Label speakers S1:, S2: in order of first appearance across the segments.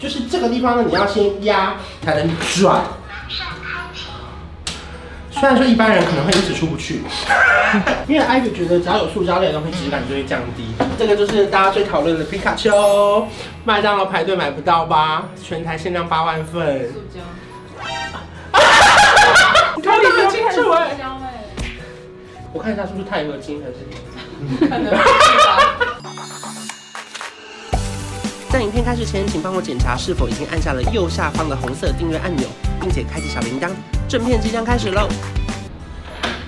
S1: 就是这个地方呢，你要先压才能转。虽然说一般人可能会一直出不去，因为 Ivy 觉得只要有塑胶类的东西，质感就会降低。这个就是大家最讨论的皮卡丘，麦当劳排队买不到吧？全台限量八万份。塑胶。你看得很清楚哎。我看一下是不是钛合金还是？可能。在影片开始前，请帮我检查是否已经按下了右下方的红色订阅按钮，并且开启小铃铛。正片即将开始喽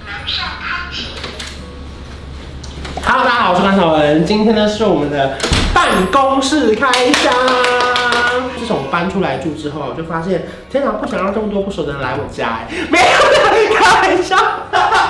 S1: 马上开始！Hello，大家好，我是关韶文，今天呢是我们的办公室开箱。自从搬出来住之后，我就发现，天哪，不想让这么多不熟的人来我家，哎，没有的，开玩笑。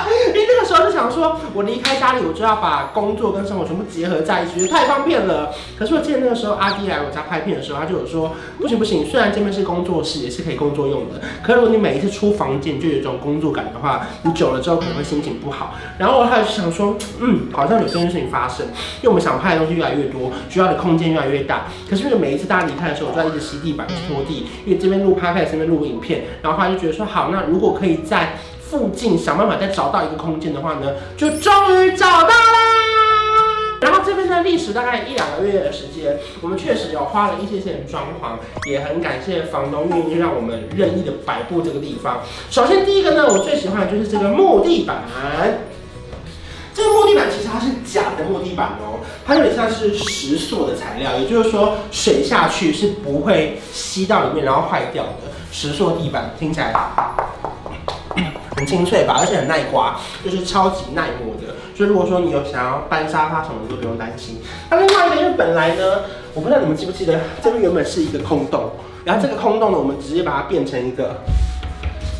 S1: 因为那个时候就想说，我离开家里，我就要把工作跟生活全部结合在一起，觉得太方便了。可是我记得那个时候阿滴来我家拍片的时候，他就有说，不行不行，虽然这边是工作室，也是可以工作用的，可如果你每一次出房间就有一种工作感的话，你久了之后可能会心情不好。然后他就想说，嗯，好像有这件事情发生，因为我们想拍的东西越来越多，需要的空间越来越大。可是因为每一次大家离开的时候，我就要一直吸地板、拖地，因为这边录拍片，这边录影片，然后他就觉得说，好，那如果可以在附近想办法再找到一个空间的话呢，就终于找到啦。然后这边的历时大概一两个月的时间，我们确实有花了一些钱装潢，也很感谢房东愿意让我们任意的摆布这个地方。首先第一个呢，我最喜欢的就是这个木地板。这个木地板其实它是假的木地板哦，它有点像是石塑的材料，也就是说水下去是不会吸到里面然后坏掉的石塑地板，听起来。很清脆吧，而且很耐刮，就是超级耐磨的。所以如果说你有想要搬沙发什么的，都不用担心。那另外一个，因为本来呢，我不知道你们记不记得，这边原本是一个空洞，然后这个空洞呢，我们直接把它变成一个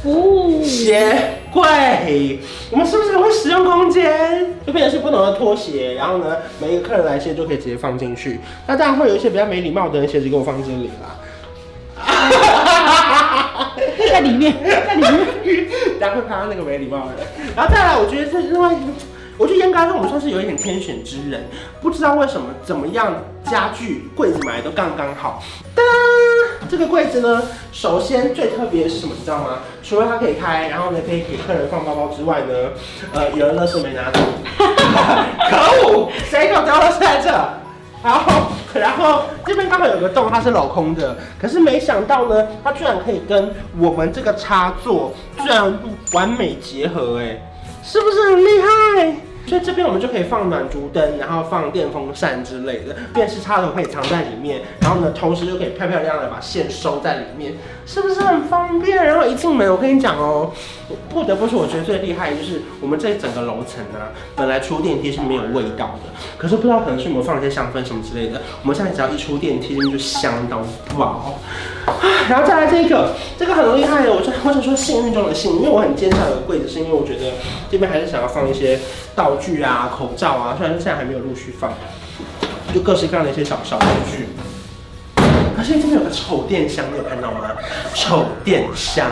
S1: 哦鞋柜。我们是不是很会使用空间？就变成是不同的拖鞋，然后呢，每一个客人来卸就可以直接放进去。那当然会有一些比较没礼貌的人，鞋子给我放这里啦。在里面，在里面，然后会拍到那个没礼貌的人。然后再来，我觉得这另外，我觉得严格来说，我们算是有一点天选之人。不知道为什么，怎么样家具柜子买的都刚刚好。哒，这个柜子呢，首先最特别的是什么，你知道吗？除了它可以开，然后呢可以给客人放包包之外呢，呃，有人垃圾没拿走。可恶，谁给我丢垃圾在这？然后，然后这边刚好有个洞，它是镂空的。可是没想到呢，它居然可以跟我们这个插座居然完美结合，哎，是不是很厉害？所以这边我们就可以放暖烛灯，然后放电风扇之类的，电视插头可以藏在里面，然后呢，同时就可以漂漂亮亮的把线收在里面，是不是很方便？然后一进门，我跟你讲哦，不得不说，我觉得最厉害的就是我们这整个楼层呢，本来出电梯是没有味道的，可是不知道可能是我们放一些香氛什么之类的，我们现在只要一出电梯，就香到爆。然后再来这个，这个很厉害的，我就我想说幸运中的幸运，因为我很坚持有柜子，是因为我觉得这边还是想要放一些道具啊、口罩啊，虽然说现在还没有陆续放，就各式各样的一些小小道具。而且这边有个丑电箱，你有看到吗？丑电箱，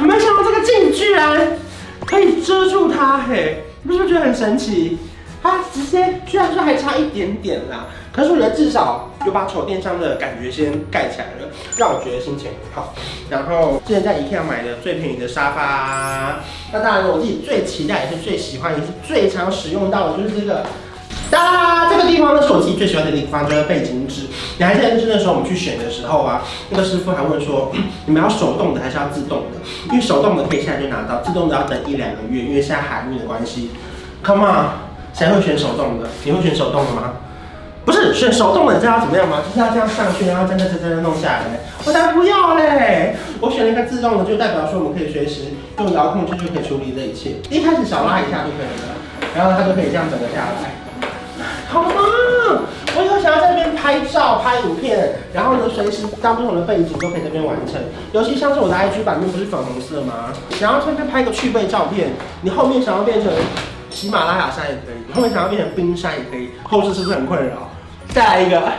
S1: 没想到这个镜居然可以遮住它，嘿，你是不是觉得很神奇？它直接居然说还差一点点啦，可是我觉得至少有把丑电商的感觉先盖起来了，让我觉得心情很好。然后之前在 IKEA 买的最便宜的沙发，那当然我自己最期待也是最喜欢也是最常使用到的就是这个，哒，这个地方呢是我自己最喜欢的地方，就是背景纸。你还记得就是那时候我们去选的时候啊，那个师傅还问说，你们要手动的还是要自动的？因为手动的可以现在就拿到，自动的要等一两个月，因为现在海运的关系。Come on。谁会选手动的？你会选手动的吗？不是选手动的，你知道要怎么样吗？就是要这样上去，然后真的真的弄下来。我才不要嘞！我选了一个自动的，就代表说我们可以随时用遥控器就可以处理这一切。一开始小拉一下就可以了，然后它就可以这样整个下来。好吗？我以后想要在这边拍照、拍影片，然后呢，随时当不同的背景都可以在这边完成。尤其像是我的 IG 版面不是粉红色吗？想要在这拍个趣味照片，你后面想要变成。喜马拉雅山也可以，后面想要变成冰山也可以，后置是不是很困扰？再来一个，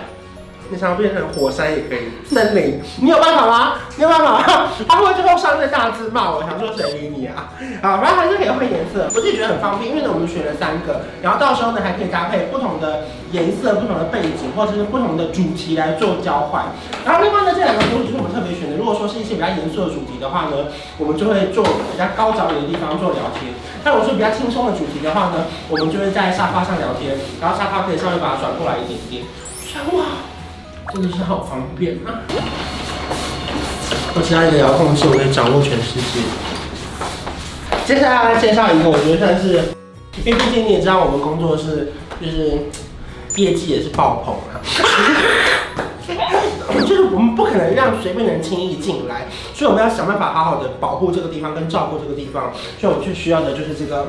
S1: 你想要变成火山也可以，森林，你有办法吗？你有办法吗？他会最后上面大字骂我，想说谁理你啊？啊，反正还是可以换颜色，我自己觉得很方便，因为呢我们选了三个，然后到时候呢还可以搭配不同的颜色、不同的背景，或者是不同的主题来做交换。然后另外呢这两个桌子是我们特别选的，如果说是一些比较严肃的主题的话呢，我们就会做比较高脚椅的地方做聊天；但如果说比较轻松的主题的话呢，我们就会在沙发上聊天，然后沙发可以稍微把它转过来一点点。哇！真的是好方便啊！我加一个遥控器，我可以掌握全世界。接下来来介绍一个，我觉得算是，因为毕竟你也知道，我们工作室就是业绩也是爆棚啊。就是我们不可能让随便人轻易进来，所以我们要想办法好好的保护这个地方跟照顾这个地方，所以我们最需要的就是这个。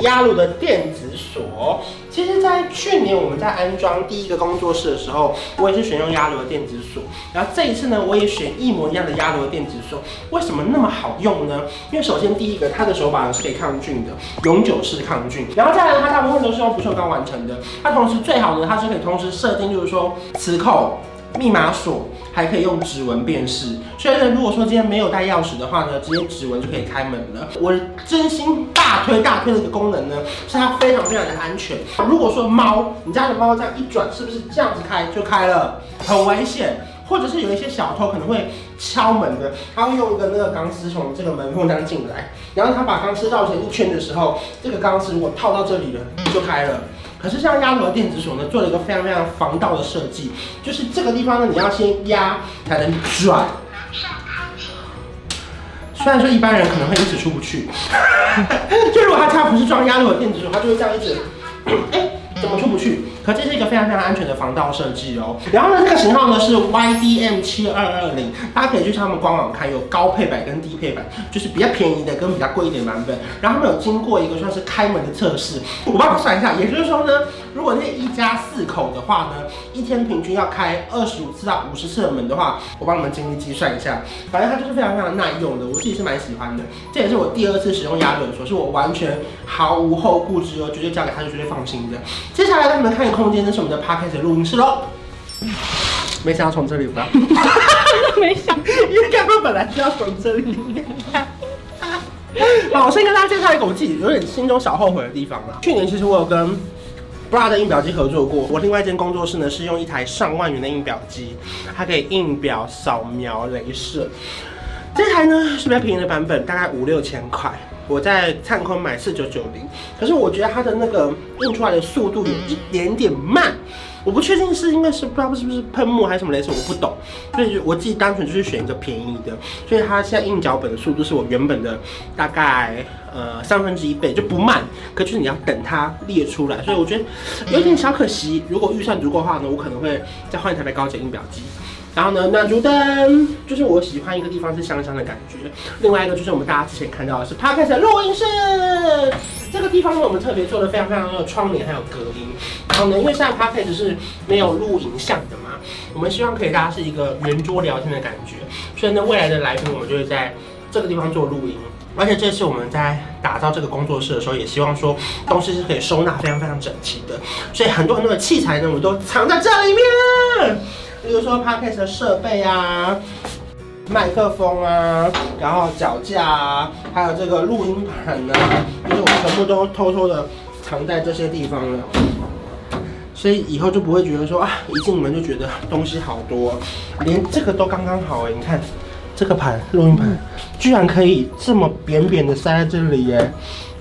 S1: 压路的电子锁，其实，在去年我们在安装第一个工作室的时候，我也是选用压鲁的电子锁。然后这一次呢，我也选一模一样的压鲁的电子锁。为什么那么好用呢？因为首先第一个，它的手把是可以抗菌的，永久式抗菌。然后再来，它大部分都是用不锈钢完成的。它同时最好呢，它是可以同时设定，就是说磁扣。密码锁还可以用指纹辨识，所以呢，如果说今天没有带钥匙的话呢，直接指纹就可以开门了。我真心大推大推的一个功能呢，是它非常非常的安全。如果说猫，你家的猫这样一转，是不是这样子开就开了？很危险。或者是有一些小偷可能会敲门的，他会用一个那个钢丝从这个门缝这样进来，然后他把钢丝绕成一圈的时候，这个钢丝如果套到这里了，就开了。可是像压鲁的电子锁呢，做了一个非常非常防盗的设计，就是这个地方呢，你要先压才能转。虽然说一般人可能会一直出不去，就如果他他不是装压鲁的电子锁，他就会这样一直，哎。怎么出不去？可这是一个非常非常安全的防盗设计哦。然后呢，这个型号呢是 YDM 七二二零，大家可以去他们官网看，有高配版跟低配版，就是比较便宜的跟比较贵一点版本。然后他们有经过一个算是开门的测试，我帮你算一下，也就是说呢，如果那一家四口的话呢，一天平均要开二十五次到五十次的门的话，我帮你们精密计算一下，反正它就是非常非常耐用的，我自己是蛮喜欢的。这也是我第二次使用压鲁锁，是我完全毫无后顾之忧，绝对交给他是绝对放心的。接下来让你们看空间，这是我们的 Podcast 录音室喽。没想到从这里吧？没想，因为刚刚本来是要从这里。好，我先跟大家介绍一个我自己有点心中小后悔的地方啦。去年其实我有跟 Bra 的印表机合作过，我另外一间工作室呢是用一台上万元的印表机，它可以印表、扫描、镭射。这台呢是比较便宜的版本，大概五六千块。我在灿坤买四九九零，可是我觉得它的那个印出来的速度有一点点慢，我不确定是因为是不知道是不是喷墨还是什么类似，我不懂，所以我自己单纯就是选一个便宜的，所以它现在印脚本的速度是我原本的大概呃三分之一倍，就不慢，可就是你要等它列出来，所以我觉得有点小可惜。如果预算足够的话呢，我可能会再换一台的高阶印表机。然后呢，暖烛灯就是我喜欢一个地方是香香的感觉。另外一个就是我们大家之前看到的是 Podcast 的录音室，这个地方呢我们特别做了非常非常多的窗帘还有隔音。然后呢，因为现在 Podcast 是没有录影像的嘛，我们希望可以大家是一个圆桌聊天的感觉。所以呢，未来的来宾我们就会在这个地方做录音。而且这次我们在打造这个工作室的时候，也希望说东西是可以收纳非常非常整齐的。所以很多很多的器材呢，我们都藏在这里面。比如说 Podcast 的设备啊，麦克风啊，然后脚架啊，还有这个录音盘啊，就是我们全部都偷偷的藏在这些地方了。所以以后就不会觉得说啊，一进门就觉得东西好多，连这个都刚刚好哎，你看这个盘录音盘，居然可以这么扁扁的塞在这里耶，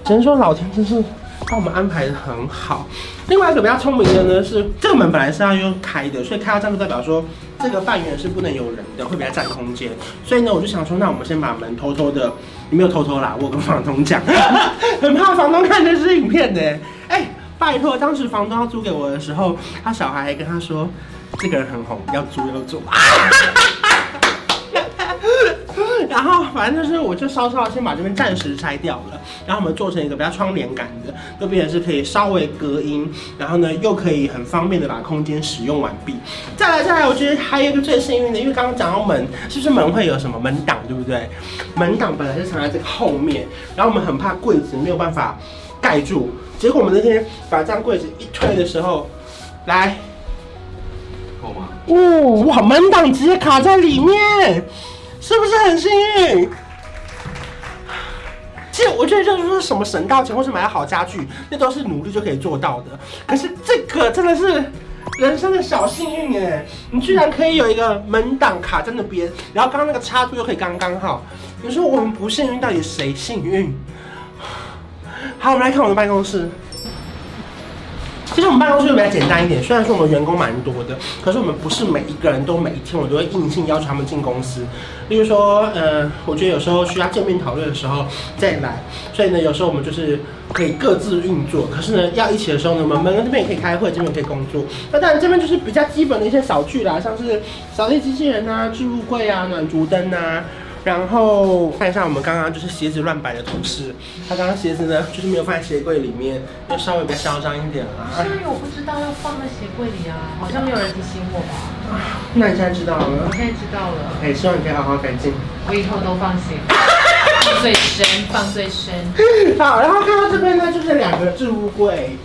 S1: 只能说老天真是。帮我们安排得很好。另外一个比较聪明的呢，是这个门本来是要用开的，所以开到这样就代表说这个半圆是不能有人的，会比较占空间。所以呢，我就想说，那我们先把门偷偷的，你没有偷偷啦，我跟房东讲，很怕房东看这支影片的。哎、拜托，当时房东要租给我的时候，他小孩还跟他说，这个人很红，要租要租。然后反正就是，我就稍稍先把这边暂时拆掉了，然后我们做成一个比较窗帘感的，就变成是可以稍微隔音，然后呢又可以很方便的把空间使用完毕。再来再来，我觉得还有一个最幸运的，因为刚刚讲到门，是不是门会有什么门挡，对不对？门挡本来是藏在这个后面，然后我们很怕柜子没有办法盖住，结果我们那天把这张柜子一推的时候，来，够吗？哦，哇，门档直接卡在里面，是不是很幸运？其实我觉得，就是说什么省到钱或是买了好家具，那都是努力就可以做到的。可是这个真的是人生的小幸运哎！你居然可以有一个门档卡在那边，然后刚刚那个插座又可以刚刚好。你说我们不幸运，到底谁幸运？好，我们来看我们的办公室。其实我们办公室就比较简单一点，虽然说我们员工蛮多的，可是我们不是每一个人都每一天我都会硬性要求他们进公司。例如说，呃，我觉得有时候需要见面讨论的时候再来，所以呢，有时候我们就是可以各自运作。可是呢，要一起的时候呢，我们门这边也可以开会，这边也可以工作。那当然这边就是比较基本的一些扫具啦，像是扫地机器人啊、置物柜啊、暖烛灯啊。然后看一下我们刚刚就是鞋子乱摆的同事，他刚刚鞋子呢就是没有放在鞋柜里面，就稍微比较嚣张一点啦。
S2: 所以我不知道要放在鞋柜里啊，好像没有人提醒我吧？
S1: 啊，那你现在知道了？
S2: 我现在知道了。
S1: 哎，希望你可以好好改进。
S2: 我以后都放心，放 最深，放最深。
S1: 好，然后看到这边呢，就是两个置物柜。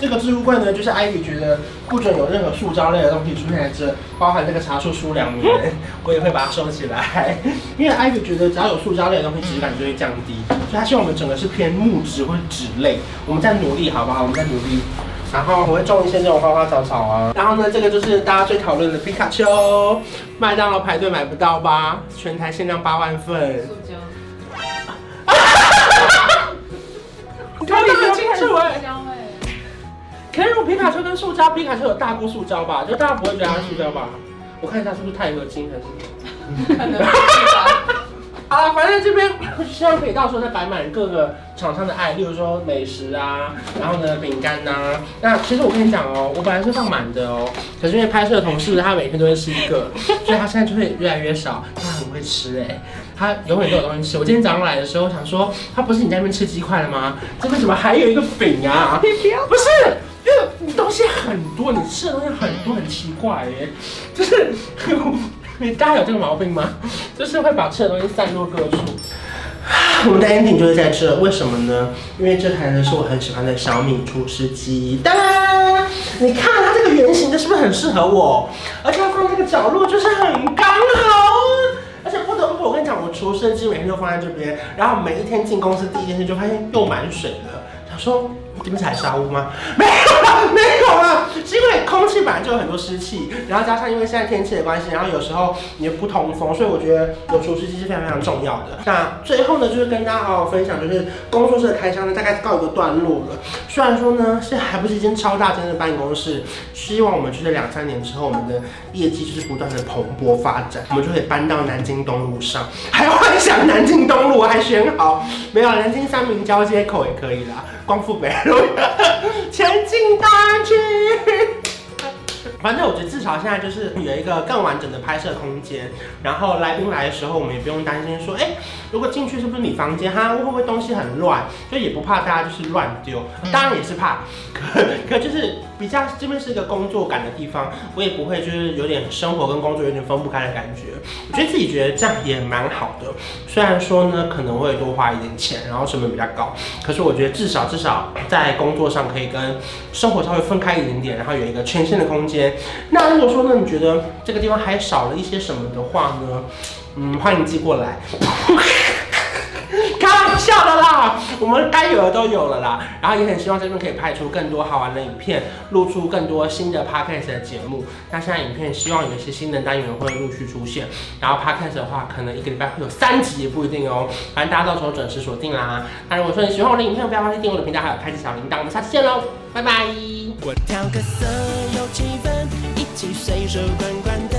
S1: 这个置物柜呢，就是 Ivy 觉得不准有任何塑胶类的东西出现在这，包含这个茶树书两年，我也会把它收起来。因为 Ivy 觉得只要有塑胶类的东西，质感就会降低，所以他希望我们整个是偏木质或者纸类。我们在努力，好不好？我们在努力。然后我会种一些这种花花草草啊。然后呢，这个就是大家最讨论的皮卡丘，麦当劳排队买不到吧？全台限量八万份。塑胶。你看得很清楚哎。可是我皮卡丘跟塑胶，皮卡丘有大过塑胶吧？就大家不会觉得它是塑胶吧？我看一下是不是钛合金还是？可能吧。啊，反正这边希望可以到时候再摆满各个厂商的爱，例如说美食啊，然后呢饼干呐。那其实我跟你讲哦，我本来是放满的哦，可是因为拍摄的同事他每天都会吃一个，所以他现在就会越来越少。他很会吃哎，他永远都有东西吃。我今天早上来的时候想说，他不是你在那边吃鸡块了吗？这边怎么还有一个饼啊？不是。因为你东西很多，你吃的东西很多，很奇怪耶，就是你 大家有这个毛病吗？就是会把吃的东西散落各处。我们的 ending 就是在这，为什么呢？因为这台呢是我很喜欢的小米厨师机。当然，你看它这个圆形的，是不是很适合我？而且它放这个角落就是很刚好。而且不得不，我跟你讲，我厨师机每天都放在这边，然后每一天进公司第一件事就发现又满水了。想说。这边是海沙屋吗？没有了，没有了，有很多湿气，然后加上因为现在天气的关系，然后有时候你不通风，所以我觉得有除湿机是非常非常重要的。那最后呢，就是跟大家好好分享，就是工作室的开箱呢，大概告一个段落了。虽然说呢，现在还不是一间超大间的办公室，希望我们就是两三年之后，我们的业绩就是不断的蓬勃发展，我们就可以搬到南京东路上，还幻想南京东路，还选好，没有南京三明交接口也可以啦。光复北路，前进大区。反正我觉得至少现在就是有一个更完整的拍摄空间，然后来宾来的时候，我们也不用担心说，哎、如果进去是不是你房间，哈，会不会东西很乱？就也不怕大家就是乱丢，当然也是怕，可可就是比较这边是一个工作感的地方，我也不会就是有点生活跟工作有点分不开的感觉。我觉得自己觉得这样也蛮好的，虽然说呢可能会多花一点钱，然后成本比较高，可是我觉得至少至少在工作上可以跟生活稍微分开一点点，然后有一个全新的空间。那如果说呢，你觉得这个地方还少了一些什么的话呢？嗯，欢迎寄过来。笑的啦，我们该有的都有了啦。然后也很希望这边可以拍出更多好玩的影片，录出更多新的 podcast 的节目。那现在影片希望有一些新的单元会陆续出现。然后 podcast 的话，可能一个礼拜会有三集也不一定哦。反正大家到时候准时锁定啦。那如果说你喜欢我的影片，不要忘记订阅我的频道，还有开启小铃铛。我们下次见喽，拜拜。我调个色有气氛，一起随手关关灯，